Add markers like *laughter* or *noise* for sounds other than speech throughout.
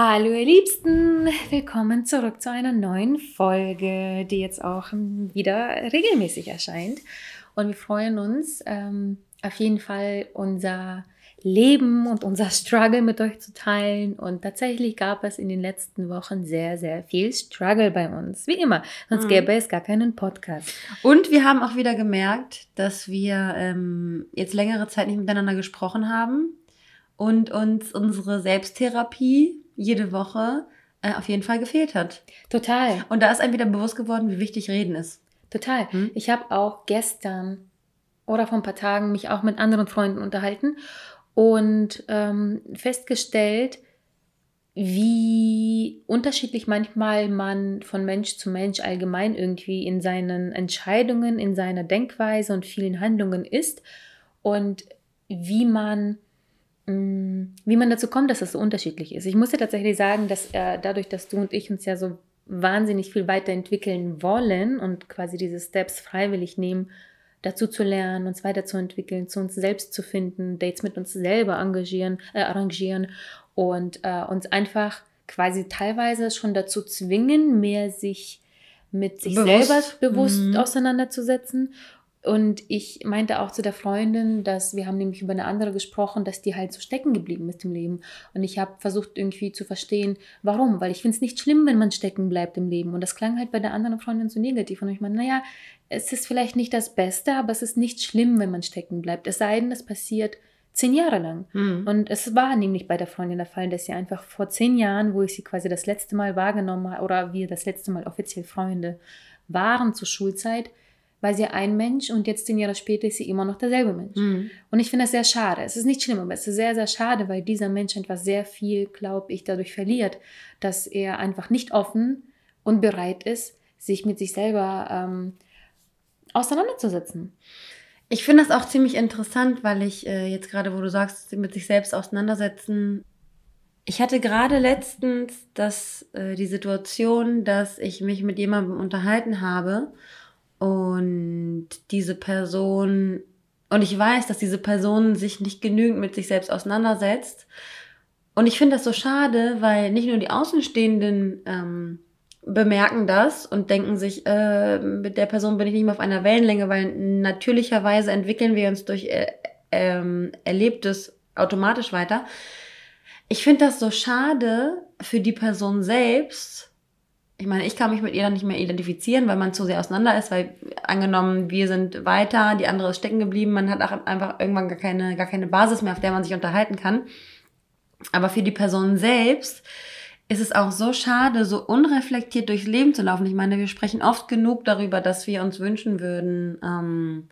Hallo ihr Liebsten, willkommen zurück zu einer neuen Folge, die jetzt auch wieder regelmäßig erscheint. Und wir freuen uns ähm, auf jeden Fall unser Leben und unser Struggle mit euch zu teilen. Und tatsächlich gab es in den letzten Wochen sehr, sehr viel Struggle bei uns. Wie immer, sonst mhm. gäbe es gar keinen Podcast. Und wir haben auch wieder gemerkt, dass wir ähm, jetzt längere Zeit nicht miteinander gesprochen haben und uns unsere Selbsttherapie jede Woche äh, auf jeden Fall gefehlt hat. Total. Und da ist einem wieder bewusst geworden, wie wichtig Reden ist. Total. Hm? Ich habe auch gestern oder vor ein paar Tagen mich auch mit anderen Freunden unterhalten und ähm, festgestellt, wie unterschiedlich manchmal man von Mensch zu Mensch allgemein irgendwie in seinen Entscheidungen, in seiner Denkweise und vielen Handlungen ist und wie man wie man dazu kommt, dass das so unterschiedlich ist. Ich muss dir tatsächlich sagen, dass äh, dadurch, dass du und ich uns ja so wahnsinnig viel weiterentwickeln wollen und quasi diese Steps freiwillig nehmen, dazu zu lernen, uns weiterzuentwickeln, zu uns selbst zu finden, Dates mit uns selber engagieren, äh, arrangieren und äh, uns einfach quasi teilweise schon dazu zwingen, mehr sich mit sich bewusst. selber bewusst mhm. auseinanderzusetzen und ich meinte auch zu der Freundin, dass wir haben nämlich über eine andere gesprochen, dass die halt so stecken geblieben ist im Leben. Und ich habe versucht irgendwie zu verstehen, warum. Weil ich finde es nicht schlimm, wenn man stecken bleibt im Leben. Und das klang halt bei der anderen Freundin so negativ. Und ich meine, naja, es ist vielleicht nicht das Beste, aber es ist nicht schlimm, wenn man stecken bleibt. Es sei denn, es passiert zehn Jahre lang. Mhm. Und es war nämlich bei der Freundin der Fall, dass sie einfach vor zehn Jahren, wo ich sie quasi das letzte Mal wahrgenommen habe, oder wir das letzte Mal offiziell Freunde waren zur Schulzeit, war sie ein Mensch und jetzt zehn Jahre später ist sie immer noch derselbe Mensch. Mhm. Und ich finde das sehr schade. Es ist nicht schlimm, aber es ist sehr, sehr schade, weil dieser Mensch einfach sehr viel, glaube ich, dadurch verliert, dass er einfach nicht offen und bereit ist, sich mit sich selber ähm, auseinanderzusetzen. Ich finde das auch ziemlich interessant, weil ich äh, jetzt gerade, wo du sagst, mit sich selbst auseinandersetzen, ich hatte gerade letztens das, äh, die Situation, dass ich mich mit jemandem unterhalten habe und diese Person, und ich weiß, dass diese Person sich nicht genügend mit sich selbst auseinandersetzt. Und ich finde das so schade, weil nicht nur die Außenstehenden ähm, bemerken das und denken sich, äh, mit der Person bin ich nicht mehr auf einer Wellenlänge, weil natürlicherweise entwickeln wir uns durch äh, ähm, Erlebtes automatisch weiter. Ich finde das so schade für die Person selbst, ich meine, ich kann mich mit ihr dann nicht mehr identifizieren, weil man zu sehr auseinander ist, weil angenommen, wir sind weiter, die andere ist stecken geblieben, man hat auch einfach irgendwann gar keine, gar keine Basis mehr, auf der man sich unterhalten kann. Aber für die Person selbst ist es auch so schade, so unreflektiert durchs Leben zu laufen. Ich meine, wir sprechen oft genug darüber, dass wir uns wünschen würden, ähm,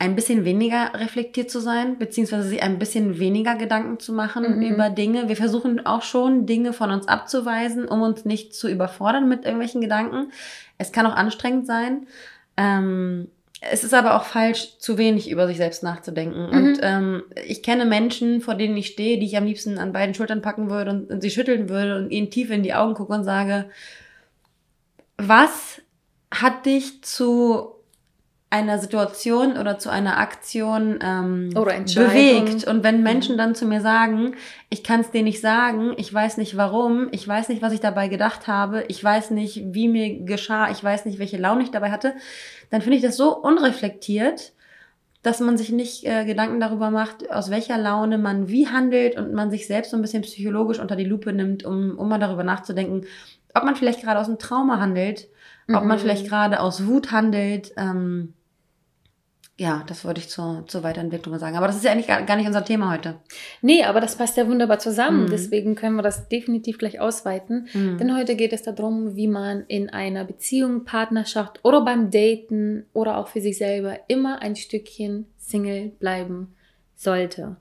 ein bisschen weniger reflektiert zu sein, beziehungsweise sich ein bisschen weniger Gedanken zu machen mhm. über Dinge. Wir versuchen auch schon, Dinge von uns abzuweisen, um uns nicht zu überfordern mit irgendwelchen Gedanken. Es kann auch anstrengend sein. Ähm, es ist aber auch falsch, zu wenig über sich selbst nachzudenken. Mhm. Und ähm, ich kenne Menschen, vor denen ich stehe, die ich am liebsten an beiden Schultern packen würde und, und sie schütteln würde und ihnen tief in die Augen gucke und sage, was hat dich zu einer Situation oder zu einer Aktion ähm, bewegt. Und wenn Menschen dann zu mir sagen, ich kann es dir nicht sagen, ich weiß nicht warum, ich weiß nicht, was ich dabei gedacht habe, ich weiß nicht, wie mir geschah, ich weiß nicht, welche Laune ich dabei hatte, dann finde ich das so unreflektiert, dass man sich nicht äh, Gedanken darüber macht, aus welcher Laune man wie handelt und man sich selbst so ein bisschen psychologisch unter die Lupe nimmt, um, um mal darüber nachzudenken, ob man vielleicht gerade aus einem Trauma handelt, ob man mhm. vielleicht gerade aus Wut handelt. Ähm, ja, das wollte ich zur, zur Weiterentwicklung sagen. Aber das ist ja eigentlich gar, gar nicht unser Thema heute. Nee, aber das passt ja wunderbar zusammen. Mhm. Deswegen können wir das definitiv gleich ausweiten. Mhm. Denn heute geht es darum, wie man in einer Beziehung, Partnerschaft oder beim Daten oder auch für sich selber immer ein Stückchen Single bleiben sollte.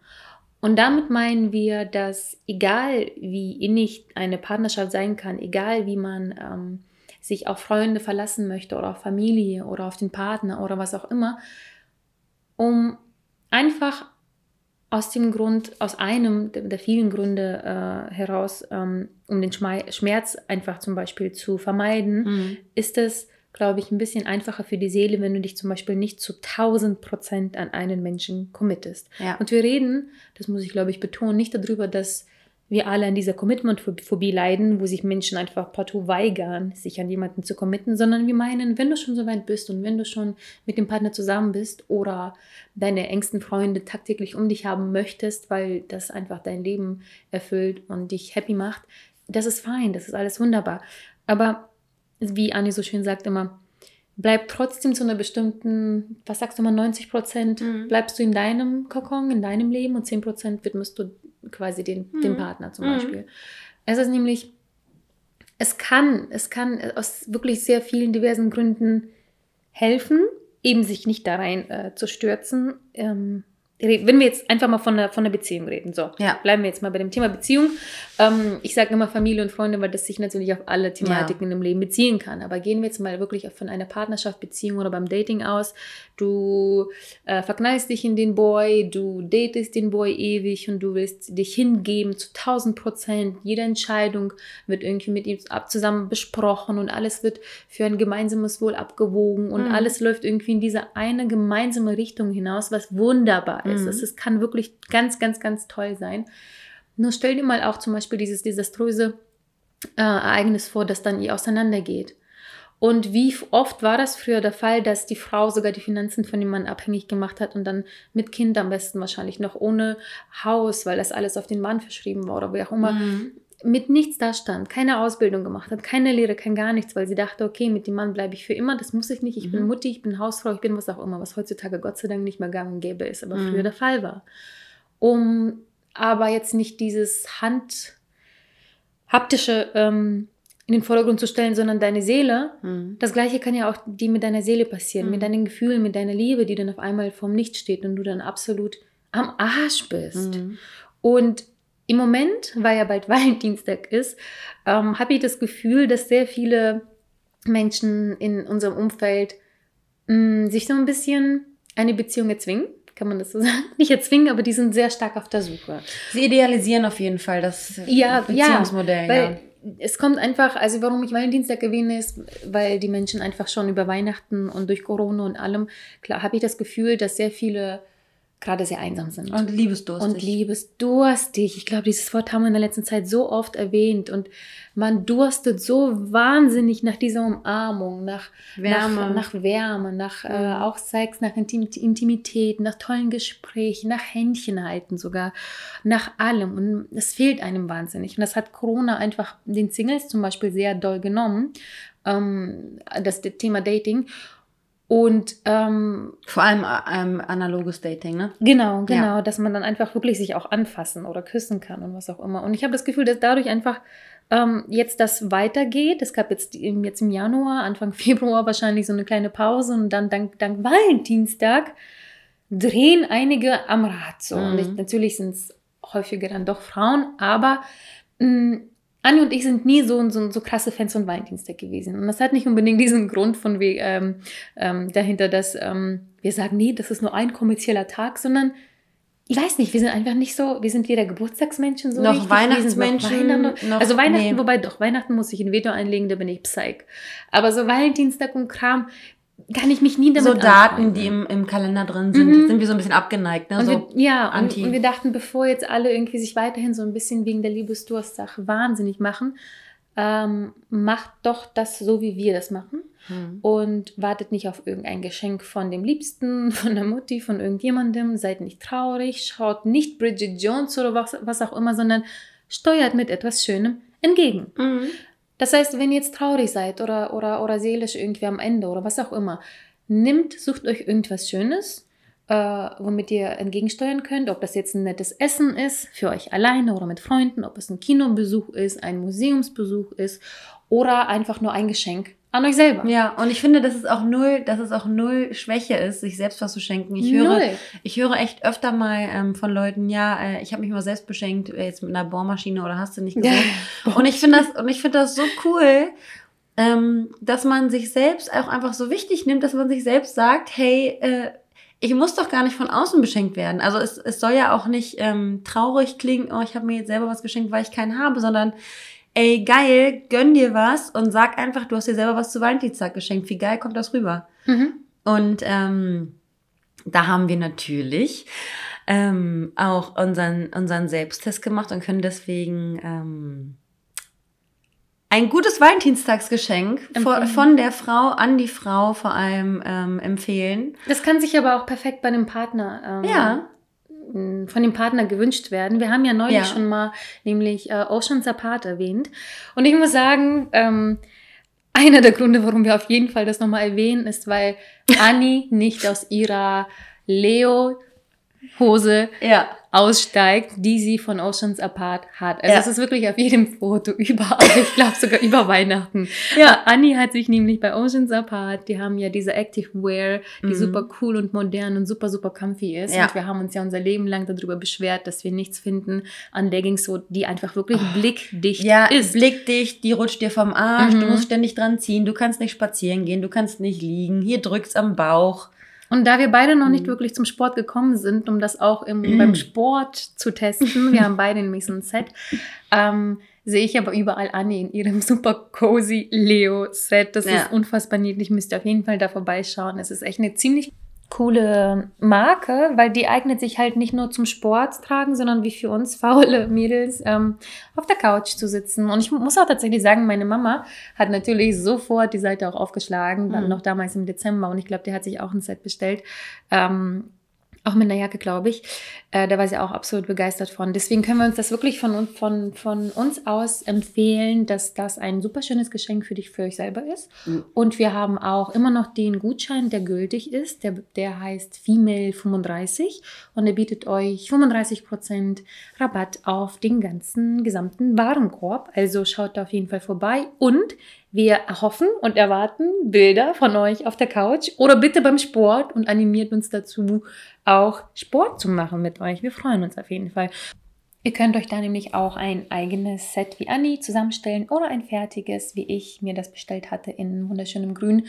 Und damit meinen wir, dass egal wie innig eine Partnerschaft sein kann, egal wie man ähm, sich auf Freunde verlassen möchte oder auf Familie oder auf den Partner oder was auch immer, um einfach aus dem Grund, aus einem der vielen Gründe äh, heraus, ähm, um den Schmerz einfach zum Beispiel zu vermeiden, mhm. ist es, glaube ich, ein bisschen einfacher für die Seele, wenn du dich zum Beispiel nicht zu 1000 Prozent an einen Menschen committest. Ja. Und wir reden, das muss ich, glaube ich, betonen, nicht darüber, dass wir alle an dieser Commitment-Phobie leiden, wo sich Menschen einfach partout weigern, sich an jemanden zu committen, sondern wir meinen, wenn du schon so weit bist und wenn du schon mit dem Partner zusammen bist oder deine engsten Freunde tagtäglich um dich haben möchtest, weil das einfach dein Leben erfüllt und dich happy macht, das ist fein, das ist alles wunderbar. Aber wie Anni so schön sagt immer, bleib trotzdem zu einer bestimmten, was sagst du mal, 90 Prozent mhm. bleibst du in deinem Kokon, in deinem Leben und 10 Prozent widmest du quasi den, mhm. dem Partner zum mhm. Beispiel. Es ist nämlich, es kann, es kann aus wirklich sehr vielen diversen Gründen helfen, eben sich nicht da rein äh, zu stürzen. Ähm, wenn wir jetzt einfach mal von der, von der Beziehung reden, so, ja. bleiben wir jetzt mal bei dem Thema Beziehung. Ähm, ich sage immer Familie und Freunde, weil das sich natürlich auf alle Thematiken ja. im Leben beziehen kann. Aber gehen wir jetzt mal wirklich von einer Partnerschaft, Beziehung oder beim Dating aus. Du äh, verknallst dich in den Boy, du datest den Boy ewig und du willst dich hingeben zu 1000 Prozent. Jede Entscheidung wird irgendwie mit ihm zusammen besprochen und alles wird für ein gemeinsames Wohl abgewogen und mhm. alles läuft irgendwie in diese eine gemeinsame Richtung hinaus, was wunderbar ist. Mhm. Es kann wirklich ganz, ganz, ganz toll sein. Nur stell dir mal auch zum Beispiel dieses desaströse äh, Ereignis vor, das dann ihr auseinandergeht. Und wie oft war das früher der Fall, dass die Frau sogar die Finanzen von dem Mann abhängig gemacht hat und dann mit Kind am besten wahrscheinlich noch ohne Haus, weil das alles auf den Mann verschrieben war oder wie auch immer, mhm. Mit nichts da stand, keine Ausbildung gemacht hat, keine Lehre, kein gar nichts, weil sie dachte, okay, mit dem Mann bleibe ich für immer, das muss ich nicht, ich mhm. bin Mutti, ich bin Hausfrau, ich bin was auch immer, was heutzutage Gott sei Dank nicht mehr gang und gäbe ist, aber mhm. früher der Fall war. Um aber jetzt nicht dieses Hand haptische ähm, in den Vordergrund zu stellen, sondern deine Seele. Mhm. Das gleiche kann ja auch die mit deiner Seele passieren, mhm. mit deinen Gefühlen, mit deiner Liebe, die dann auf einmal vorm Nichts steht und du dann absolut am Arsch bist. Mhm. Und im Moment, weil ja bald *laughs* Valentinstag ist, ähm, habe ich das Gefühl, dass sehr viele Menschen in unserem Umfeld mh, mm, sich so ein bisschen eine Beziehung erzwingen kann man das so *laughs* sagen? Nicht erzwingen, aber die sind sehr stark auf der Suche. Sie idealisieren auf jeden Fall das ja, Beziehungsmodell. Ja, weil ja. es kommt einfach, also warum ich Valentinstag erwähne, ist, weil die Menschen einfach schon über Weihnachten und durch Corona und allem, klar, habe ich das Gefühl, dass sehr viele gerade sehr einsam sind. Und liebesdurstig. Und liebesdurstig. Ich glaube, dieses Wort haben wir in der letzten Zeit so oft erwähnt. Und man durstet so wahnsinnig nach dieser Umarmung, nach Wärme, nach, nach Wärme, nach äh, mhm. äh, auch Sex, nach Intimität, nach tollen Gesprächen, nach Händchen halten sogar, nach allem. Und es fehlt einem wahnsinnig. Und das hat Corona einfach den Singles zum Beispiel sehr doll genommen, ähm, das Thema Dating. Und ähm, vor allem ähm, analoges Dating, ne? Genau, genau, ja. dass man dann einfach wirklich sich auch anfassen oder küssen kann und was auch immer. Und ich habe das Gefühl, dass dadurch einfach ähm, jetzt das weitergeht. Es gab jetzt, im, jetzt im Januar, Anfang *laughs* Februar wahrscheinlich so eine kleine Pause und dann dank, dank Valentinstag drehen einige am Rad so. Mhm. Und ich, natürlich sind es häufiger dann doch Frauen, aber mh, mm, Anni und ich sind nie so, so, so krasse Fans von Valentinstag gewesen. Und das hat nicht unbedingt diesen Grund von wie, ähm, ähm, dahinter, dass ähm, wir sagen, nee, das ist nur ein kommerzieller Tag, sondern ich weiß nicht, wir sind einfach nicht so, wir sind weder Geburtstagsmenschen so noch richtig, Weihnachtsmenschen. Weihnachten, noch, also Weihnachten, nee. wobei doch, Weihnachten muss ich ein Veto einlegen, da bin ich Psych. Aber so Valentinstag und Kram, kann ich mich nie damit So Daten, anfangen. die im, im Kalender drin sind, mhm. sind wir so ein bisschen abgeneigt. Ne? Und so wir, ja, und, und, wir dachten, bevor jetzt alle irgendwie sich weiterhin so ein bisschen wegen der Liebesdurst-Sache wahnsinnig machen, ähm, macht doch das so, wie wir das machen. Mhm. Und wartet nicht auf irgendein Geschenk von dem Liebsten, *laughs* von der Mutti, von irgendjemandem. Seid nicht traurig, schaut nicht Bridget Jones oder was, was auch immer, sondern steuert mit etwas Schönem entgegen. Mhm. Das heißt, wenn ihr jetzt traurig seid oder, oder, oder seelisch irgendwie am Ende oder was auch immer, nimmt, sucht euch irgendwas Schönes, äh, womit ihr entgegensteuern könnt, ob das jetzt ein nettes Essen ist, für euch alleine oder mit Freunden, ob es ein Kinobesuch ist, ein Museumsbesuch ist oder einfach nur ein Geschenk an euch selber. Ja, und ich finde, dass es auch null, dass es auch null Schwäche ist, sich selbst was zu schenken. Ich höre, null. ich höre echt öfter mal ähm, von Leuten, ja, äh, ich habe mich mal selbst beschenkt, äh, jetzt mit einer Bohrmaschine oder hast du nicht gesehen. Ja. *laughs* Und ich finde das, und ich finde das so cool. ähm, dass man sich selbst auch einfach so wichtig nimmt, dass man sich selbst sagt, hey, äh, ich muss doch gar nicht von außen beschenkt werden. Also es, es soll ja auch nicht ähm, traurig klingen, oh, ich habe mir jetzt selber was geschenkt, weil ich keinen habe, sondern ey, geil, gönn dir was und sag einfach, du hast dir selber was zu Valentinstag geschenkt. Wie geil kommt das rüber? Mhm. Und ähm, da haben wir natürlich ähm, auch unseren, unseren Selbsttest gemacht und können deswegen ähm, ein gutes Valentinstagsgeschenk von, von der Frau an die Frau vor allem ähm, empfehlen. Das kann sich aber auch perfekt bei dem Partner ähm, ja. Von dem Partner gewünscht werden. Wir haben ja neulich ja. schon mal nämlich äh, Oceans Apart erwähnt. Und ich muss sagen, ähm, einer der Gründe, warum wir auf jeden Fall das nochmal erwähnen, ist, weil *laughs* Annie nicht aus ihrer Leo Hose ja aussteigt, die sie von Oceans Apart hat. Also ja. es ist wirklich auf jedem Foto, *laughs* überall, ich glaube sogar über Weihnachten. Ja. Annie hat sich nämlich bei Oceans Apart, die haben ja diese Active Wear, die mhm. super cool und modern und super, super comfy ist. Ja. Und wir haben uns ja unser Leben lang darüber beschwert, dass wir nichts finden an Leggings, so, die einfach wirklich oh. blickdicht ja, ist. blickdicht, die rutscht dir vom Arsch, mhm. du musst ständig dran ziehen, du kannst nicht spazieren gehen, du kannst nicht liegen, hier drückt's am Bauch. Und da wir beide noch nicht mhm. wirklich zum Sport gekommen sind, um das auch im, mhm. *clears throat* beim Sport zu testen, wir haben beide nämlich so ein Set, ähm, sehe ich aber überall Annie in ihrem *laughs* super cozy Leo-Set. Das ja. ist unfassbar niedlich. Müsst ihr auf jeden Fall da vorbeischauen. Es ist echt eine ziemlich coole Marke, weil die eignet sich halt nicht nur zum Sport tragen, sondern wie für uns faule *laughs* Mädels ähm, auf der Couch zu sitzen. Und ich muss auch tatsächlich sagen, meine Mama hat natürlich sofort die Seite auch aufgeschlagen, dann mhm. noch damals im Dezember. Und ich glaube, die hat sich auch ein Set bestellt. Ähm, auch mit einer Jacke, glaube ich. Äh, da war sie auch absolut begeistert von. Deswegen können wir uns das wirklich von, von, von uns aus empfehlen, dass das ein super schönes Geschenk für dich, für euch selber ist. Mhm. Und wir haben auch immer noch den Gutschein, der gültig ist. Der, der heißt Female 35 und der bietet euch 35% Rabatt auf den ganzen gesamten Warenkorb. Also schaut da auf jeden Fall vorbei und wir erhoffen und erwarten Bilder von euch auf der Couch oder bitte beim Sport und animiert uns dazu, auch Sport zu machen mit euch. Wir freuen uns auf jeden Fall. Ihr könnt euch da nämlich auch ein eigenes Set wie Anni zusammenstellen oder ein fertiges, wie ich mir das bestellt hatte, in wunderschönem Grün.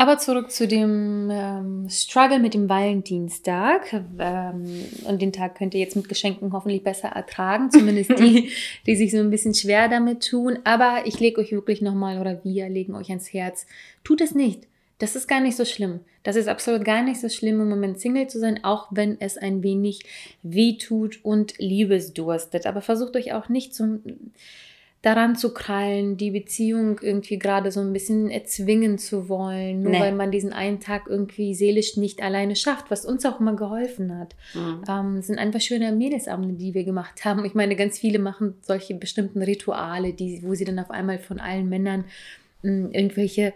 Aber zurück zu dem ähm, Struggle mit dem Valentinstag. Ähm, und den Tag könnt ihr jetzt mit Geschenken hoffentlich besser ertragen. *laughs* Zumindest die, die sich so ein bisschen schwer damit tun. Aber ich lege euch wirklich nochmal, oder wir legen euch ans Herz, tut es nicht. Das ist gar nicht so schlimm. Das ist absolut gar nicht so schlimm, im Moment Single zu sein, auch wenn es ein wenig weh tut und Liebesdurstet. Aber versucht euch auch nicht zum daran zu krallen, die Beziehung irgendwie gerade so ein bisschen erzwingen zu wollen, nur nee. weil man diesen einen Tag irgendwie seelisch nicht alleine schafft, was uns auch immer geholfen hat. Mhm. Ähm, sind einfach schöne Mädelsabende, die wir gemacht haben. Ich meine, ganz viele machen solche bestimmten Rituale, die, wo sie dann auf einmal von allen Männern mh, hm, irgendwelche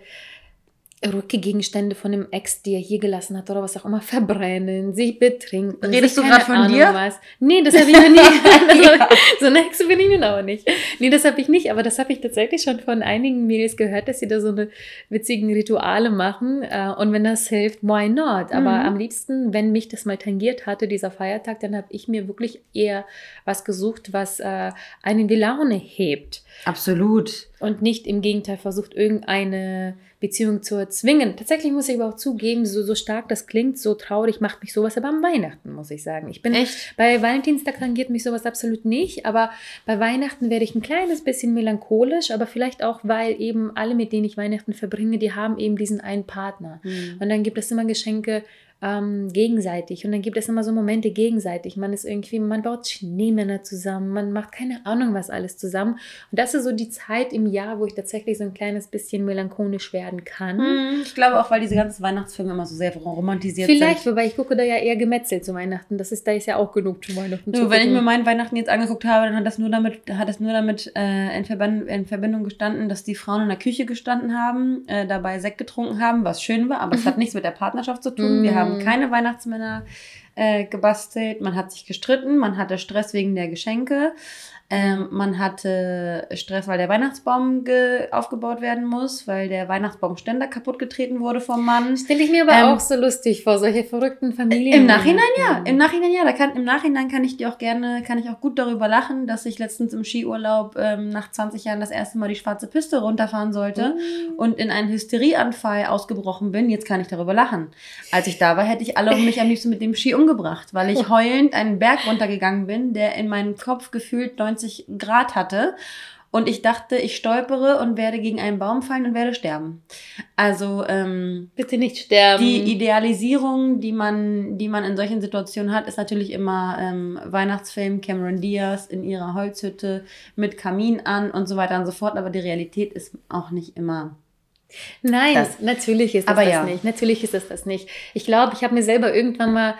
Rückgegenstände von dem Ex, die er hier gelassen hat oder was auch immer, verbrennen, sich betrinken. Redest du gerade von Ahnung dir? Was. Nee, das habe ich noch nie. *laughs* Also, ja. So eine Hexe bin ich nun auch nicht. Nee, das habe ich nicht, aber das habe ich tatsächlich schon von einigen Mädels gehört, dass sie da so eine witzigen Rituale machen. Äh, und wenn das hilft, why not? Aber mhm. am liebsten, wenn mich das mal tangiert hatte, dieser Feiertag, dann habe ich mir wirklich eher was gesucht, was äh, einen die Laune hebt. Absolut. Und nicht im Gegenteil versucht, irgendeine Beziehung zu erzwingen. Tatsächlich muss ich aber auch zugeben, so, so stark das klingt, so traurig macht mich sowas aber am Weihnachten, muss ich sagen. Ich bin echt bei Valentinstag tangiert mich sowas absolut nicht, aber bei Weihnachten werde ich ein kleines bisschen melancholisch, aber vielleicht auch, weil eben alle, mit denen ich Weihnachten verbringe, die haben eben diesen einen Partner. Mhm. Und dann gibt es immer Geschenke, ähm, gegenseitig. Und dann gibt es immer so Momente gegenseitig. Man ist irgendwie, man baut Schneemänner zusammen, man macht keine Ahnung was alles zusammen. Und das ist so die Zeit im Jahr, wo ich tatsächlich so ein kleines bisschen melancholisch werden kann. Hm, ich glaube auch, weil diese ganzen Weihnachtsfilme immer so sehr romantisiert Vielleicht, sind. Vielleicht, wobei ich gucke da ja eher gemetzelt zu Weihnachten. Das ist, da ist ja auch genug zu Weihnachten. Nur, wenn ich mir meinen Weihnachten jetzt angeguckt habe, dann hat das nur damit, hat das nur damit äh, in, Verband, in, Verbindung gestanden, dass die Frauen in der Küche gestanden haben, äh, dabei Sekt getrunken haben, was schön war, aber es hat *laughs* nichts mit der Partnerschaft zu tun. Wir haben mhm. keine Weihnachtsmänner äh, gebastelt. Man hat sich gestritten, man hatte Stress wegen der Geschenke. Ähm, man hatte Stress, weil der Weihnachtsbaum aufgebaut werden muss, weil der Weihnachtsbaumständer kaputt getreten wurde vom Mann. Stelle ich mir aber ähm, auch so lustig vor, solche verrückten Familien. Im Nachhinein ja, im Nachhinein ja. Da kann, Im Nachhinein kann ich dir auch gerne, kann ich auch gut darüber lachen, dass ich letztens im Skiurlaub ähm, nach 20 Jahren das erste Mal die schwarze Piste runterfahren sollte mhm. und in einen Hysterieanfall ausgebrochen bin. Jetzt kann ich darüber lachen. Als ich da war, hätte ich alle um mich am liebsten mit dem Ski umgebracht, weil ich *laughs* heulend einen Berg runtergegangen bin, der in meinem Kopf gefühlt 90 90 Grad hatte. Und ich dachte, ich stolpere und werde gegen einen Baum fallen und werde sterben. Also ähm, bitte nicht sterben. Die Idealisierung, die man, die man in solchen Situationen hat, ist natürlich immer ähm, Weihnachtsfilm Cameron Diaz in ihrer Holzhütte mit Kamin an und so weiter und so fort. Aber die Realität ist auch nicht immer Nein, das. natürlich ist es das ja. nicht. Natürlich ist es das nicht. Ich glaube, ich habe mir selber irgendwann mal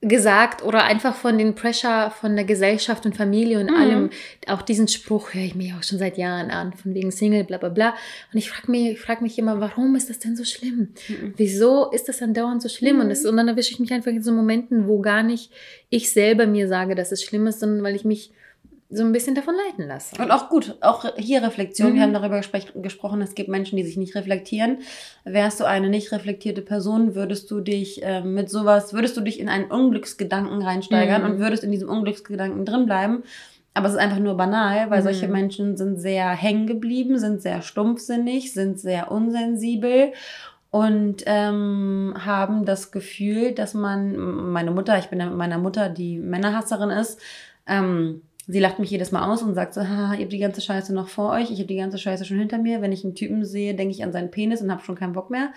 gesagt oder einfach von den Pressure von der Gesellschaft und Familie und mhm. allem, auch diesen Spruch höre ich mir auch schon seit Jahren an, von wegen Single, bla bla bla. Und ich frage mich, frag mich immer, warum ist das denn so schlimm? Mhm. Wieso ist das dann dauernd so schlimm? Mhm. Und, das, und dann erwische ich mich einfach in so Momenten, wo gar nicht ich selber mir sage, dass es schlimm ist, sondern weil ich mich so ein bisschen davon leiten lasse. Und auch gut, auch hier Reflexion. Mhm. Wir haben darüber gesprochen, es gibt Menschen, die sich nicht reflektieren. Wärst du eine nicht reflektierte Person, würdest du dich äh, mit sowas, würdest du dich in einen Unglücksgedanken reinsteigern mhm. und würdest in diesem Unglücksgedanken drin bleiben. Aber es ist einfach nur banal, weil mhm. solche Menschen sind sehr hängen geblieben, sind sehr stumpfsinnig, sind sehr unsensibel und ähm, haben das Gefühl, dass man, meine Mutter, ich bin ja mit meiner Mutter, die Männerhasserin ist, ähm, Sie lacht mich jedes Mal aus und sagt so, ha, ihr habt die ganze Scheiße noch vor euch, ich habe die ganze Scheiße schon hinter mir. Wenn ich einen Typen sehe, denke ich an seinen Penis und habe schon keinen Bock mehr.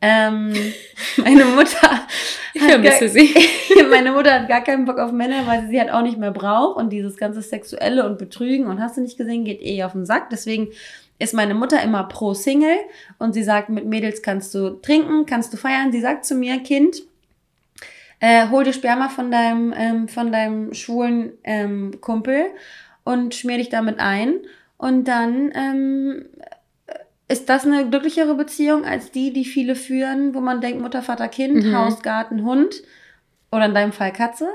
Ähm, *laughs* meine Mutter. Ich vermisse sie. *laughs* meine Mutter hat gar keinen Bock auf Männer, weil sie sie halt auch nicht mehr braucht. Und dieses ganze Sexuelle und Betrügen und hast du nicht gesehen, geht eh auf den Sack. Deswegen ist meine Mutter immer pro Single und sie sagt, mit Mädels kannst du trinken, kannst du feiern. Sie sagt zu mir, Kind, äh, hol dir Sperma von deinem, ähm, von deinem schwulen ähm, Kumpel und schmier dich damit ein. Und dann ähm, ist das eine glücklichere Beziehung als die, die viele führen, wo man denkt, Mutter, Vater, Kind, mhm. Haus, Garten, Hund oder in deinem Fall Katze.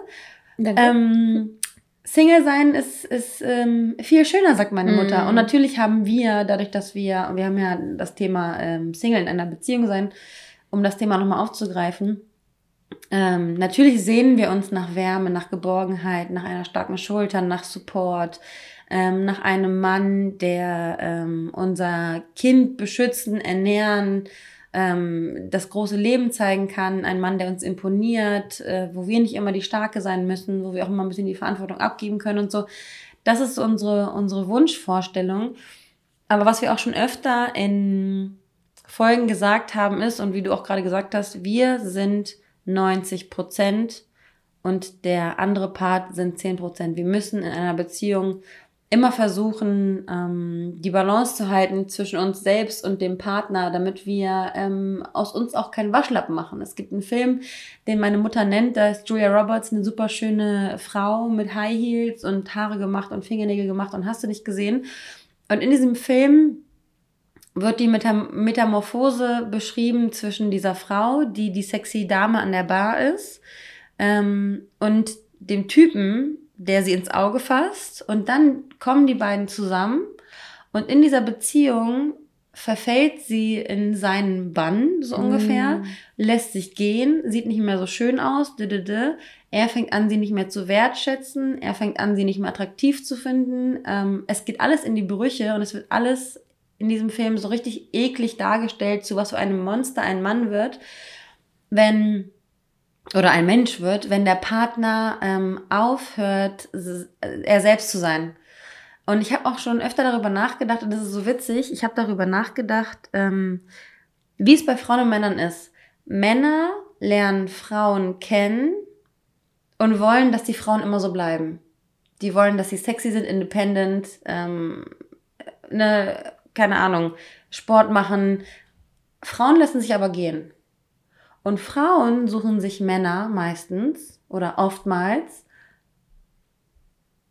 Ähm, Single sein ist, ist ähm, viel schöner, sagt meine Mutter. Mm. Und natürlich haben wir, dadurch, dass wir, wir haben ja das Thema ähm, Single in einer Beziehung sein, um das Thema nochmal aufzugreifen, ähm, natürlich sehen wir uns nach Wärme, nach Geborgenheit, nach einer starken Schulter, nach Support, ähm, nach einem Mann, der ähm, unser Kind beschützen, ernähren, ähm, das große Leben zeigen kann, ein Mann, der uns imponiert, äh, wo wir nicht immer die Starke sein müssen, wo wir auch immer ein bisschen die Verantwortung abgeben können und so. Das ist unsere, unsere Wunschvorstellung. Aber was wir auch schon öfter in Folgen gesagt haben, ist, und wie du auch gerade gesagt hast, wir sind 90 Prozent und der andere Part sind 10 Prozent. Wir müssen in einer Beziehung immer versuchen, ähm, die Balance zu halten zwischen uns selbst und dem Partner, damit wir ähm, aus uns auch keinen Waschlappen machen. Es gibt einen Film, den meine Mutter nennt, da ist Julia Roberts eine super schöne Frau mit High Heels und Haare gemacht und Fingernägel gemacht und hast du nicht gesehen. Und in diesem Film wird die Metamorphose beschrieben zwischen dieser Frau, die die sexy Dame an der Bar ist, ähm, und dem Typen, der sie ins Auge fasst. Und dann kommen die beiden zusammen und in dieser Beziehung verfällt sie in seinen Bann, so ungefähr, mm. lässt sich gehen, sieht nicht mehr so schön aus, er fängt an, sie nicht mehr zu wertschätzen, er fängt an, sie nicht mehr attraktiv zu finden. Ähm, es geht alles in die Brüche und es wird alles in diesem Film so richtig eklig dargestellt, zu was für einem Monster ein Mann wird, wenn oder ein Mensch wird, wenn der Partner ähm, aufhört, er selbst zu sein. Und ich habe auch schon öfter darüber nachgedacht, und das ist so witzig, ich habe darüber nachgedacht, ähm, wie es bei Frauen und Männern ist. Männer lernen Frauen kennen und wollen, dass die Frauen immer so bleiben. Die wollen, dass sie sexy sind, independent, ähm, eine keine Ahnung, Sport machen. Frauen lassen sich aber gehen. Und Frauen suchen sich Männer meistens oder oftmals,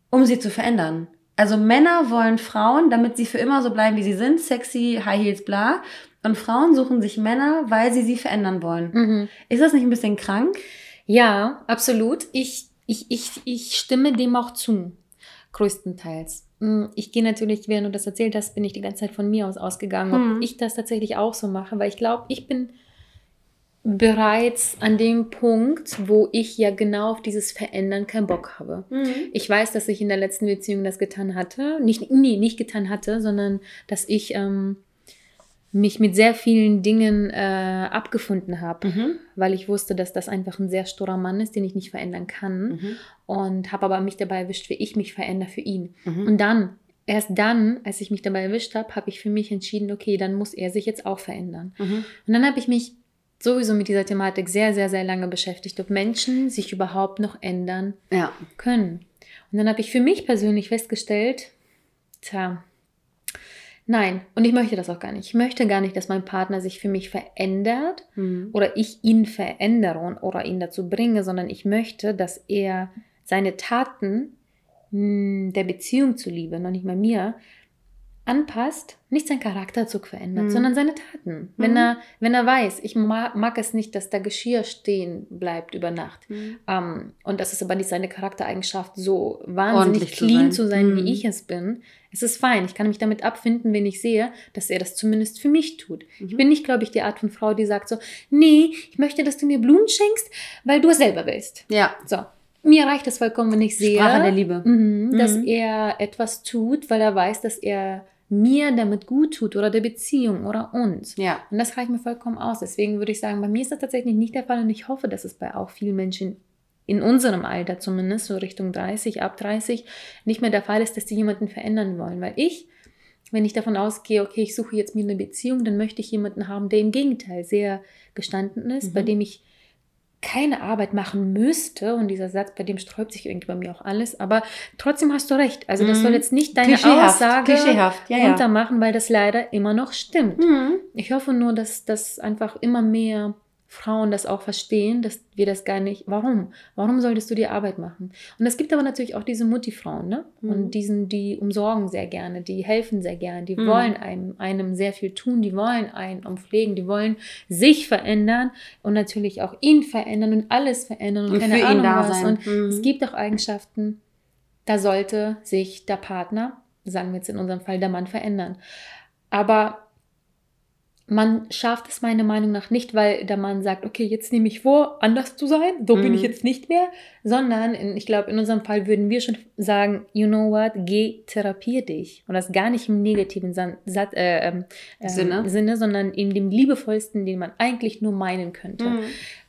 um sie zu verändern. Also Männer wollen Frauen, damit sie für immer so bleiben, wie sie sind, sexy, High Heels, bla. Und Frauen suchen sich Männer, weil sie sie verändern wollen. Mhm. Ist das nicht ein bisschen krank? Ja, absolut. Ich, ich, ich, ich stimme dem auch zu. größtenteils. Hm, ich gehe natürlich, während du das erzählt hast, bin ich die ganze Zeit von mir aus ausgegangen, Hm. ob ich das tatsächlich auch so mache, weil ich glaube, ich bin bereits an dem Punkt, wo ich ja genau auf dieses Verändern keinen Bock habe. Mhm. Ich weiß, dass ich in der letzten Beziehung das getan hatte. Nicht, nee, nicht getan hatte, sondern dass ich ähm, mich mit sehr vielen Dingen äh, abgefunden habe, Mhm. weil ich wusste, dass das einfach ein sehr sturer Mann ist, den ich nicht verändern kann. Mhm. Und habe aber mich dabei erwischt, wie ich mich verändere für ihn. Mhm. Und dann, erst dann, als ich mich dabei erwischt habe, habe ich für mich entschieden, okay, dann muss er sich jetzt auch verändern. Mhm. Und dann habe ich mich sowieso mit dieser Thematik sehr, sehr, sehr lange beschäftigt, ob Menschen sich überhaupt noch ändern Ja. können. Und dann habe ich für mich persönlich festgestellt, tja, nein, und ich möchte das auch gar nicht. Ich möchte gar nicht, dass mein Partner sich für mich verändert Mhm. oder ich ihn verändere oder ihn dazu bringe, sondern ich möchte, dass er seine Taten mh, der Beziehung zuliebe, noch nicht mal mir, anpasst, nicht seinen Charakterzug verändert, Mhm. sondern seine Taten. Wenn, Mhm. er, wenn er weiß, ich mag, mag es nicht, dass da Geschirr stehen bleibt über Nacht. Mhm. Ähm, und das ist aber nicht seine Charaktereigenschaft, so wahnsinnig Ordentlich zu clean sein. zu sein, Mhm. wie ich es bin. Es ist fein. Ich kann mich damit abfinden, wenn ich sehe, dass er das zumindest für mich tut. Ich Mhm. bin nicht, glaube ich, die Art von Frau, die sagt so, nee, ich möchte, dass du mir Blumen schenkst, weil du es selber willst. Ja. So, mir reicht es vollkommen, wenn ich sehe, Sprache der Liebe. Mhm, dass Mhm. er etwas tut, weil er weiß, dass er mir damit gut tut oder der Beziehung oder uns. Ja. Und das reicht mir vollkommen aus. Deswegen würde ich sagen, bei mir ist das tatsächlich nicht der Fall und ich hoffe, dass es bei auch vielen Menschen in unserem Alter zumindest, so Richtung 30, ab 30, nicht mehr der Fall ist, dass die jemanden verändern wollen. Weil ich, wenn ich davon ausgehe, okay, ich suche jetzt mir eine Beziehung, dann möchte ich jemanden haben, der im Gegenteil sehr gestanden ist, Mhm. bei dem ich keine Arbeit machen müsste. Und dieser Satz, bei dem sträubt sich irgendwie bei mir auch alles. Aber trotzdem hast du recht. Also das Mhm. soll jetzt nicht deine Klischeehaft, Aussage klischeehaft, ja, runtermachen, weil das leider immer noch stimmt. Mhm. Ich hoffe nur, dass, dass einfach immer mehr Frauen das auch verstehen, dass wir das gar nicht. Warum? Warum solltest du die Arbeit machen? Und es gibt aber natürlich auch diese Mutti-Frauen, ne? Mhm. Und diesen, die umsorgen sehr gerne, die helfen sehr gerne, die Mhm. wollen einem, einem sehr viel tun, die wollen einen umpflegen, die wollen sich verändern und natürlich auch ihn verändern und alles verändern und, Und keine für ihn Ahnung da was. sein. Und Mhm. es gibt auch Eigenschaften, da sollte sich der Partner, sagen wir jetzt in unserem Fall der Mann, verändern. Aber man schafft es meiner Meinung nach nicht, weil der Mann sagt, okay, jetzt nehme ich vor, anders zu sein, so bin Mhm. ich jetzt nicht mehr, sondern in, ich glaube, in unserem Fall würden wir schon sagen, you know what, geh, therapier dich. Und das gar nicht im negativen San Sat äh, ähm, Sinne. Sinne, sondern in dem liebevollsten, den man eigentlich nur meinen könnte. Mhm.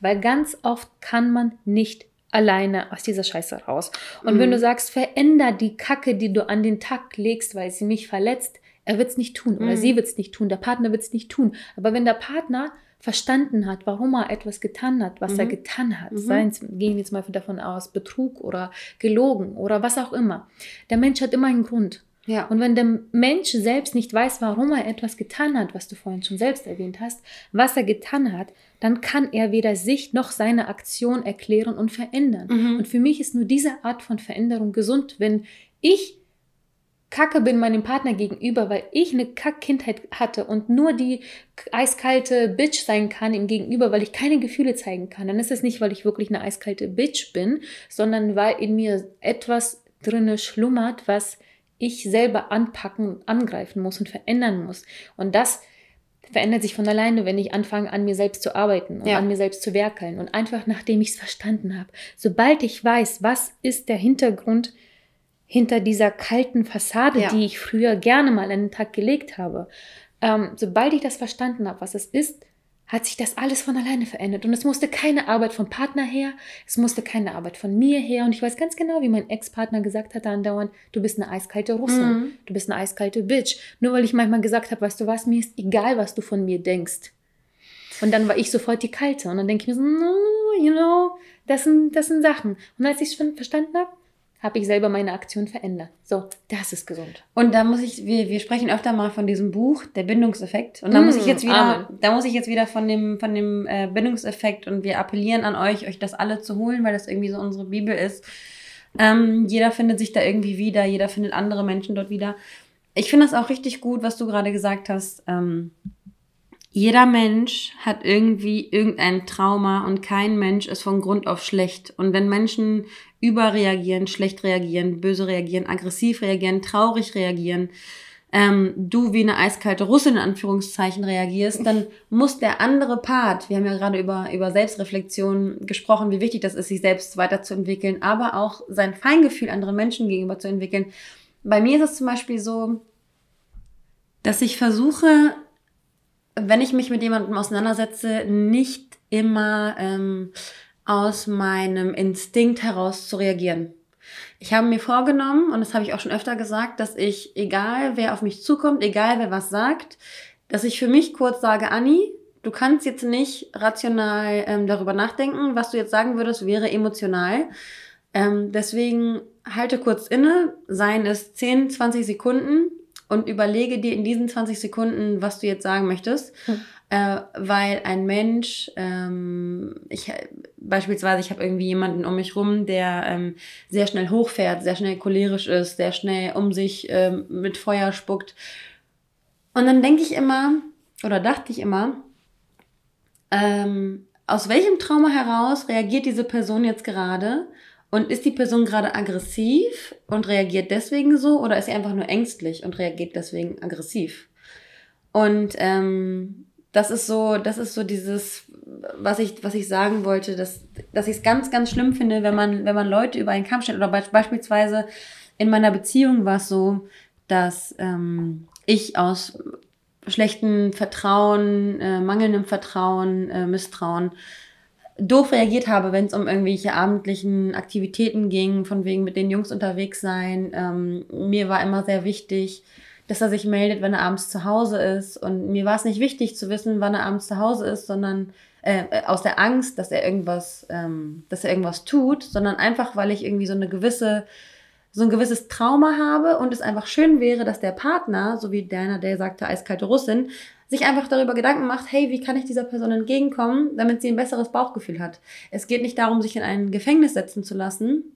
Weil ganz oft kann man nicht alleine aus dieser Scheiße raus. Und Mhm. wenn du sagst, veränder die Kacke, die du an den Tag legst, weil sie mich verletzt, er wird es nicht tun oder Mhm. sie wird es nicht tun, der Partner wird es nicht tun. Aber wenn der Partner verstanden hat, warum er etwas getan hat, was er Mhm. getan hat, Mhm. seien es- gehen wir jetzt mal davon aus, Betrug oder gelogen oder was auch immer. Der Mensch hat immer einen Grund. Ja. Und wenn der Mensch selbst nicht weiß, warum er etwas getan hat, was du vorhin schon selbst erwähnt hast, was er getan hat, dann kann er weder sich noch seine Aktion erklären und verändern. Mhm. Und für mich ist nur diese Art von Veränderung gesund, wenn ich Kacke bin meinem Partner gegenüber, weil ich eine Kack-Kindheit hatte und nur die eiskalte Bitch sein kann ihm gegenüber, weil ich keine Gefühle zeigen kann, dann ist es nicht, weil ich wirklich eine eiskalte Bitch bin, sondern weil in mir etwas drinne schlummert, was ich selber anpacken und angreifen muss und verändern muss. Und das verändert sich von alleine, wenn ich anfange, an mir selbst zu arbeiten und Ja. an mir selbst zu werkeln. Und einfach nachdem ich es verstanden habe, sobald ich weiß, was ist der Hintergrund hinter dieser kalten Fassade, Ja. die ich früher gerne mal an den Tag gelegt habe, ähm, sobald ich das verstanden habe, was es ist, hat sich das alles von alleine verändert. Und es musste keine Arbeit vom Partner her, es musste keine Arbeit von mir her. Und ich weiß ganz genau, wie mein Ex-Partner gesagt hat andauernd, du bist eine eiskalte Russin, Mhm. du bist eine eiskalte Bitch. Nur weil ich manchmal gesagt habe, weißt du was, mir ist egal, was du von mir denkst. Und dann war ich sofort die Kalte. Und dann denke ich mir so, no, you know, das sind, das sind Sachen. Und als ich es schon verstanden habe, habe ich selber meine Aktion verändert. So, das ist gesund. Und da muss ich, wir, wir sprechen öfter mal von diesem Buch, der Bindungseffekt. Und da Mm, muss ich jetzt wieder, Amen. da muss ich jetzt wieder von dem, von dem äh, Bindungseffekt und wir appellieren an euch, euch das alle zu holen, weil das irgendwie so unsere Bibel ist. Ähm, jeder findet sich da irgendwie wieder, jeder findet andere Menschen dort wieder. Ich finde das auch richtig gut, was du gerade gesagt hast. Ähm, jeder Mensch hat irgendwie irgendein Trauma und kein Mensch ist von Grund auf schlecht. Und wenn Menschen überreagieren, schlecht reagieren, böse reagieren, aggressiv reagieren, traurig reagieren, ähm, du wie eine eiskalte Russin in Anführungszeichen reagierst, dann muss der andere Part, wir haben ja gerade über, über Selbstreflexion gesprochen, wie wichtig das ist, sich selbst weiterzuentwickeln, aber auch sein Feingefühl anderen Menschen gegenüber zu entwickeln. Bei mir ist es zum Beispiel so, dass ich versuche, wenn ich mich mit jemandem auseinandersetze, nicht immer ähm, aus meinem Instinkt heraus zu reagieren. Ich habe mir vorgenommen, und das habe ich auch schon öfter gesagt, dass ich, egal wer auf mich zukommt, egal wer was sagt, dass ich für mich kurz sage, Anni, du kannst jetzt nicht rational ähm, darüber nachdenken, was du jetzt sagen würdest, wäre emotional. Ähm, deswegen halte kurz inne, seien es 10, 20 Sekunden und überlege dir in diesen 20 Sekunden, was du jetzt sagen möchtest. Hm. Äh, weil ein Mensch, ähm, ich beispielsweise, ich habe irgendwie jemanden um mich rum, der ähm, sehr schnell hochfährt, sehr schnell cholerisch ist, sehr schnell um sich ähm, mit Feuer spuckt. Und dann denke ich immer, oder dachte ich immer, ähm, aus welchem Trauma heraus reagiert diese Person jetzt gerade? Und ist die Person gerade aggressiv und reagiert deswegen so oder ist sie einfach nur ängstlich und reagiert deswegen aggressiv? Und ähm, das ist so, das ist so dieses, was ich, was ich sagen wollte, dass, dass ich es ganz, ganz schlimm finde, wenn man, wenn man Leute über einen Kamm stellt. Oder be beispielsweise in meiner Beziehung war es so, dass ähm, ich aus schlechtem Vertrauen, äh, mangelndem Vertrauen, äh, Misstrauen doof reagiert habe, wenn es um irgendwelche abendlichen Aktivitäten ging, von wegen mit den Jungs unterwegs sein. Ähm, mir war immer sehr wichtig, dass er sich meldet, wenn er abends zu Hause ist. Und mir war es nicht wichtig zu wissen, wann er abends zu Hause ist, sondern äh, aus der Angst, dass er irgendwas, ähm, dass er irgendwas tut, sondern einfach, weil ich irgendwie so eine gewisse so ein gewisses Trauma habe und es einfach schön wäre, dass der Partner, so wie deiner, der sagte, eiskalte Russin, sich einfach darüber Gedanken macht, hey, wie kann ich dieser Person entgegenkommen, damit sie ein besseres Bauchgefühl hat. Es geht nicht darum, sich in ein Gefängnis setzen zu lassen,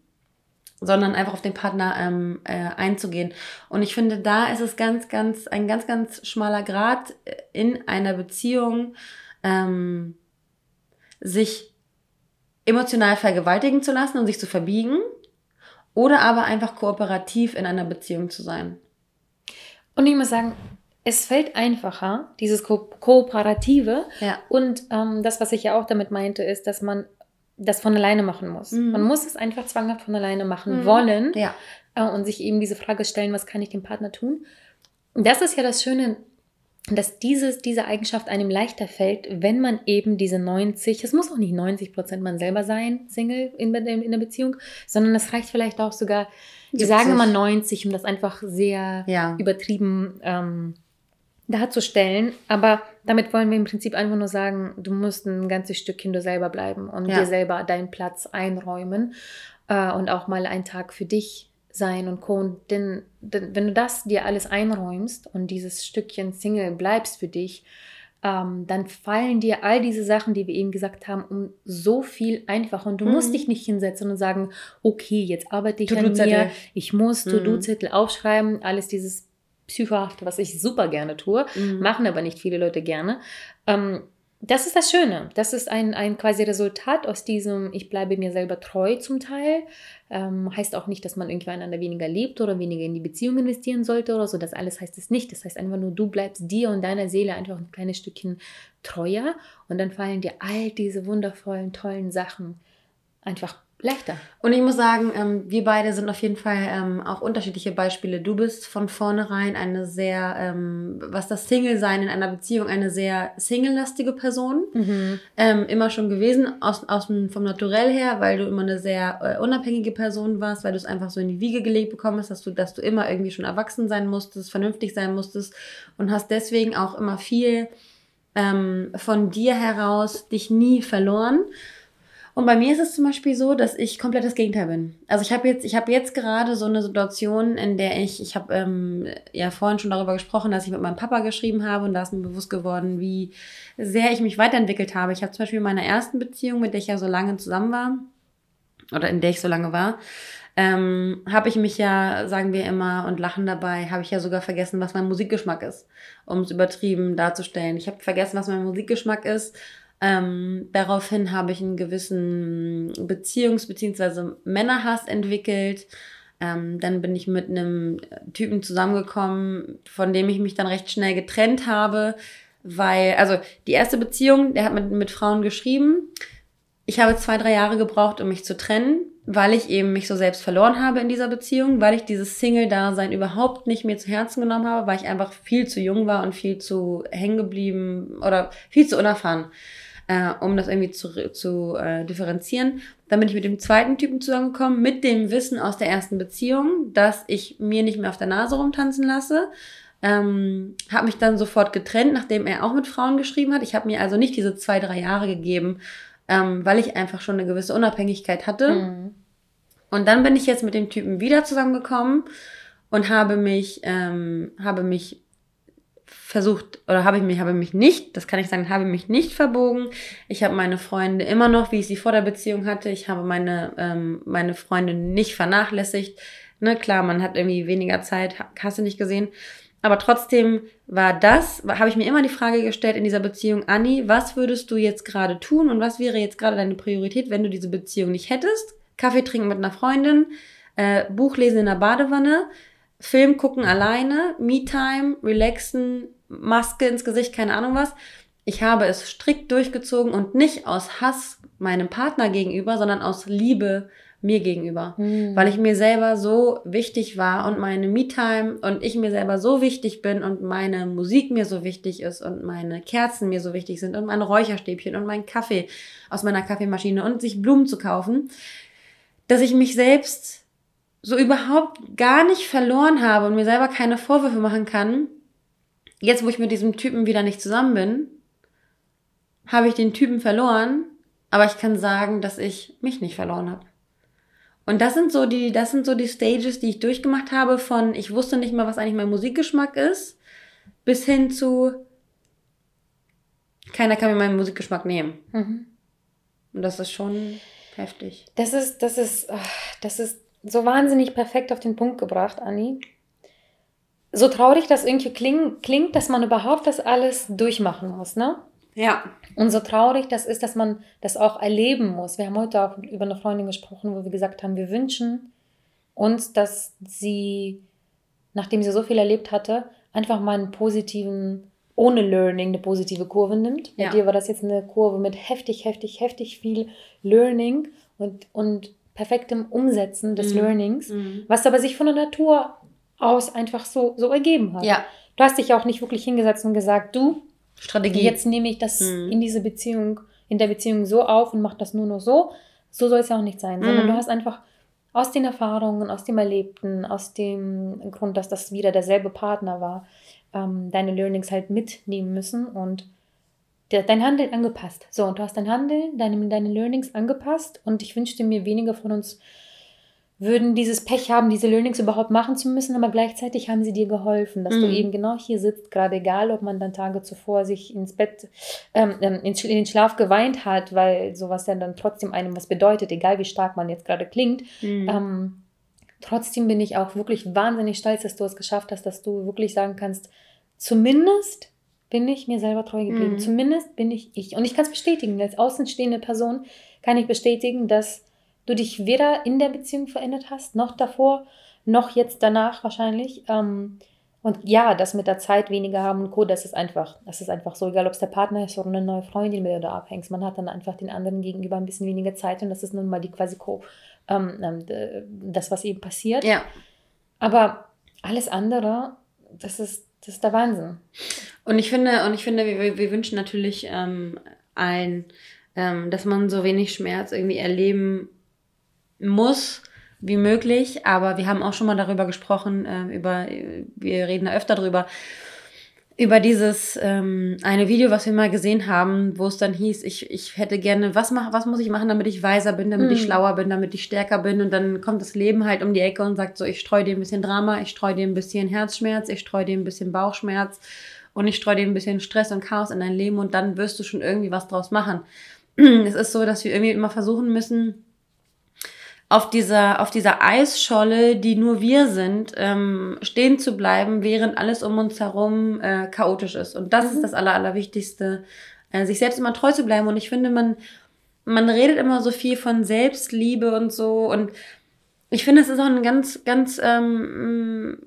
sondern einfach auf den Partner ähm, äh, einzugehen. Und ich finde, da ist es ganz, ganz, ein ganz, ganz schmaler Grad in einer Beziehung, ähm, sich emotional vergewaltigen zu lassen und sich zu verbiegen oder aber einfach kooperativ in einer Beziehung zu sein. Und ich muss sagen, es fällt einfacher, dieses Ko Kooperative. Ja. Und ähm, das, was ich ja auch damit meinte, ist, dass man das von alleine machen muss. Mhm. Man muss es einfach zwanghaft von alleine machen mhm. wollen ja. äh, und sich eben diese Frage stellen, was kann ich dem Partner tun? Und das ist ja das Schöne, dass dieses, diese Eigenschaft einem leichter fällt, wenn man eben diese 90, es muss auch nicht 90 Prozent man selber sein, Single in, in der Beziehung, sondern es reicht vielleicht auch sogar, wir sagen immer 90, um das einfach sehr ja. übertrieben ähm, darzustellen. Aber damit wollen wir im Prinzip einfach nur sagen, du musst ein ganzes Stückchen du selber bleiben und ja. dir selber deinen Platz einräumen äh, und auch mal einen Tag für dich sein und Co. Und denn, denn, wenn du das dir alles einräumst und dieses Stückchen Single bleibst für dich, ähm, dann fallen dir all diese Sachen, die wir eben gesagt haben, um so viel einfacher. Und du mhm. musst dich nicht hinsetzen und sagen, okay, jetzt arbeite ich an mir, ich muss mhm. To-Do-Zettel aufschreiben, alles dieses Psychohafte, was ich super gerne tue, mhm. machen aber nicht viele Leute gerne. Ähm, das ist das Schöne. Das ist ein, ein quasi Resultat aus diesem, ich bleibe mir selber treu zum Teil. Ähm, heißt auch nicht, dass man irgendwie einander weniger liebt oder weniger in die Beziehung investieren sollte oder so. Das alles heißt es nicht. Das heißt einfach nur, du bleibst dir und deiner Seele einfach ein kleines Stückchen treuer und dann fallen dir all diese wundervollen, tollen Sachen einfach leichter. Und ich muss sagen, ähm, wir beide sind auf jeden Fall ähm, auch unterschiedliche Beispiele. Du bist von vornherein eine sehr, ähm, was das Single-Sein in einer Beziehung, eine sehr single-lastige Person. Mhm. Ähm, immer schon gewesen, aus, aus vom Naturell her, weil du immer eine sehr äh, unabhängige Person warst, weil du es einfach so in die Wiege gelegt bekommen hast, dass du, dass du immer irgendwie schon erwachsen sein musstest, vernünftig sein musstest und hast deswegen auch immer viel ähm, von dir heraus dich nie verloren. Und bei mir ist es zum Beispiel so, dass ich komplett das Gegenteil bin. Also ich habe jetzt, ich jetzt gerade so eine Situation, in der ich, ich habe ähm, ja vorhin schon darüber gesprochen, dass ich mit meinem Papa geschrieben habe und da ist mir bewusst geworden, wie sehr ich mich weiterentwickelt habe. Ich habe zum Beispiel in meiner ersten Beziehung, mit der ich ja so lange zusammen war, oder in der ich so lange war, ähm, habe ich mich ja, sagen wir immer und lachen dabei, habe ich ja sogar vergessen, was mein Musikgeschmack ist, um es übertrieben darzustellen. Ich habe vergessen, was mein Musikgeschmack ist. Ähm, daraufhin habe ich einen gewissen Beziehungs- bzw. Männerhass entwickelt. Ähm, dann bin ich mit einem Typen zusammengekommen, von dem ich mich dann recht schnell getrennt habe, weil, also die erste Beziehung, der hat mit, mit Frauen geschrieben. Ich habe zwei, drei Jahre gebraucht, um mich zu trennen, weil ich eben mich so selbst verloren habe in dieser Beziehung, weil ich dieses Single-Dasein überhaupt nicht mehr zu Herzen genommen habe, weil ich einfach viel zu jung war und viel zu hängen geblieben oder viel zu unerfahren äh, um das irgendwie zu, zu äh, differenzieren. Dann bin ich mit dem zweiten Typen zusammengekommen, mit dem Wissen aus der ersten Beziehung, dass ich mir nicht mehr auf der Nase rumtanzen lasse. Ähm, habe mich dann sofort getrennt, nachdem er auch mit Frauen geschrieben hat. Ich habe mir also nicht diese zwei, drei Jahre gegeben, ähm, weil ich einfach schon eine gewisse Unabhängigkeit hatte. Mhm. Und dann bin ich jetzt mit dem Typen wieder zusammengekommen und habe mich, ähm, habe mich versucht oder habe ich mich habe mich nicht, das kann ich sagen, habe mich nicht verbogen. Ich habe meine Freunde immer noch, wie ich sie vor der Beziehung hatte. Ich habe meine ähm, meine Freunde nicht vernachlässigt. Ne, klar, man hat irgendwie weniger Zeit, hast du nicht gesehen. Aber trotzdem war das, habe ich mir immer die Frage gestellt in dieser Beziehung, Anni, was würdest du jetzt gerade tun und was wäre jetzt gerade deine Priorität, wenn du diese Beziehung nicht hättest? Kaffee trinken mit einer Freundin, äh, Buch lesen in der Badewanne, Film gucken alleine, Me-Time, relaxen, Maske ins Gesicht, keine Ahnung was. Ich habe es strikt durchgezogen und nicht aus Hass meinem Partner gegenüber, sondern aus Liebe mir gegenüber. Mhm. Weil ich mir selber so wichtig war und meine Me-Time und ich mir selber so wichtig bin und meine Musik mir so wichtig ist und meine Kerzen mir so wichtig sind und meine Räucherstäbchen und mein Kaffee aus meiner Kaffeemaschine und sich Blumen zu kaufen, dass ich mich selbst so überhaupt gar nicht verloren habe und mir selber keine Vorwürfe machen kann, jetzt wo ich mit diesem Typen wieder nicht zusammen bin, habe ich den Typen verloren, aber ich kann sagen, dass ich mich nicht verloren habe. Und das sind so die, das sind so die Stages, die ich durchgemacht habe von, ich wusste nicht mal, was eigentlich mein Musikgeschmack ist, bis hin zu, keiner kann mir meinen Musikgeschmack nehmen. Mhm. Und das ist schon heftig. Das ist, das ist, das ist so wahnsinnig perfekt auf den Punkt gebracht, Anni. So traurig das irgendwie kling, klingt, dass man überhaupt das alles durchmachen muss, ne? Ja. Und so traurig das ist, dass man das auch erleben muss. Wir haben heute auch über eine Freundin gesprochen, wo wir gesagt haben, wir wünschen uns, dass sie, nachdem sie so viel erlebt hatte, einfach mal einen positiven, ohne Learning, eine positive Kurve nimmt. Bei ja. dir war das jetzt eine Kurve mit heftig, heftig, heftig viel Learning und, und perfektem Umsetzen des mhm. Learnings, mhm. was aber sich von der Natur aus einfach so, so ergeben hat. Ja. Du hast dich auch nicht wirklich hingesetzt und gesagt, du, Strategie. Jetzt nehme ich das mhm. in diese Beziehung, in der Beziehung so auf und mache das nur noch so. So soll es ja auch nicht sein, sondern du mhm. hast einfach aus den Erfahrungen, aus dem Erlebten, aus dem Grund, dass das wieder derselbe Partner war, ähm, deine Learnings halt mitnehmen müssen und dein Handeln angepasst. So, und du hast dein Handeln, deine, deine Learnings angepasst und ich wünschte mir, weniger von uns würden dieses Pech haben, diese Learnings überhaupt machen zu müssen, aber gleichzeitig haben sie dir geholfen, dass mhm. du eben genau hier sitzt, gerade egal, ob man dann Tage zuvor sich ins Bett, ähm, ähm in, den Schlaf geweint hat, weil sowas ja dann trotzdem einem was bedeutet, egal wie stark man jetzt gerade klingt. Mhm. Ähm, trotzdem bin ich auch wirklich wahnsinnig stolz, dass du es geschafft hast, dass du wirklich sagen kannst, zumindest bin ich mir selber treu geblieben. Mhm. Zumindest bin ich ich. Und ich kann es bestätigen, als außenstehende Person kann ich bestätigen, dass du dich weder in der Beziehung verändert hast, noch davor, noch jetzt danach wahrscheinlich. Ähm, und ja, das mit der Zeit weniger haben und Co., das ist einfach, das ist einfach so, egal ob es der Partner ist oder eine neue Freundin, mit der du abhängst. Man hat dann einfach den anderen gegenüber ein bisschen weniger Zeit und das ist nun mal die quasi Co., ähm, ähm das, was eben passiert. Ja. Aber alles andere, das ist, das ist der Wahnsinn. Und ich finde, und ich finde, wir, wir wünschen natürlich ähm, allen, ähm, dass man so wenig Schmerz irgendwie erleben muss wie möglich. Aber wir haben auch schon mal darüber gesprochen, äh, über, wir reden da öfter drüber, über dieses ähm, eine Video, was wir mal gesehen haben, wo es dann hieß, ich, ich hätte gerne, was, mach, was muss ich machen, damit ich weiser bin, damit hm. ich schlauer bin, damit ich stärker bin. Und dann kommt das Leben halt um die Ecke und sagt so, ich streue dir ein bisschen Drama, ich streue dir ein bisschen Herzschmerz, ich streue dir ein bisschen Bauchschmerz und ich streue dir ein bisschen Stress und Chaos in dein Leben und dann wirst du schon irgendwie was draus machen. *clears throat* Es ist so, dass wir irgendwie immer versuchen müssen, auf dieser, auf dieser Eisscholle, die nur wir sind, ähm, stehen zu bleiben, während alles um uns herum äh, chaotisch ist. Und das mhm. ist das Aller, Allerwichtigste, äh, sich selbst immer treu zu bleiben. Und ich finde, man, man redet immer so viel von Selbstliebe und so. Und ich finde, es ist auch ein ganz, ganz ähm,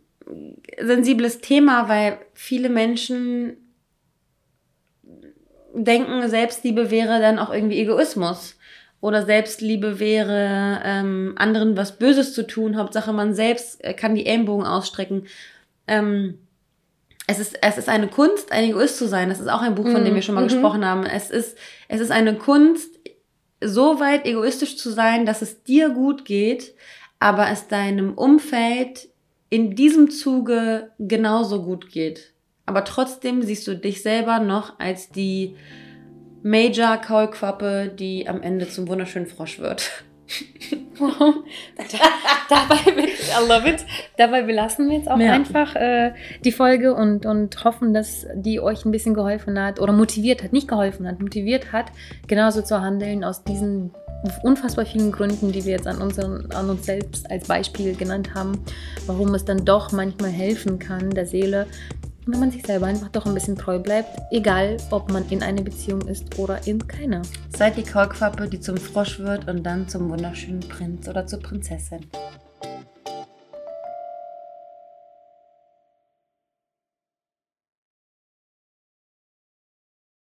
sensibles Thema, weil viele Menschen denken, Selbstliebe wäre dann auch irgendwie Egoismus oder Selbstliebe wäre, ähm, anderen was Böses zu tun. Hauptsache, man selbst äh, kann die Ellenbogen ausstrecken. Ähm, es ist, es ist eine Kunst, ein Egoist zu sein. Das ist auch ein Buch, von dem wir schon mal mhm. gesprochen haben. Es ist, es ist eine Kunst, so weit egoistisch zu sein, dass es dir gut geht, aber es deinem Umfeld in diesem Zuge genauso gut geht. Aber trotzdem siehst du dich selber noch als die Major Kaulquappe, die am Ende zum wunderschönen Frosch wird. Dabei, I love it. Dabei belassen wir jetzt auch ja. einfach äh, die Folge und, und hoffen, dass die euch ein bisschen geholfen hat oder motiviert hat, nicht geholfen hat, motiviert hat, genauso zu handeln aus diesen unfassbar vielen Gründen, die wir jetzt an, unseren, an uns selbst als Beispiel genannt haben, warum es dann doch manchmal helfen kann, der Seele, wenn man sich selber einfach doch ein bisschen treu bleibt, egal ob man in einer Beziehung ist oder in keiner. Seid die Kaulquappe, die zum Frosch wird und dann zum wunderschönen Prinz oder zur Prinzessin.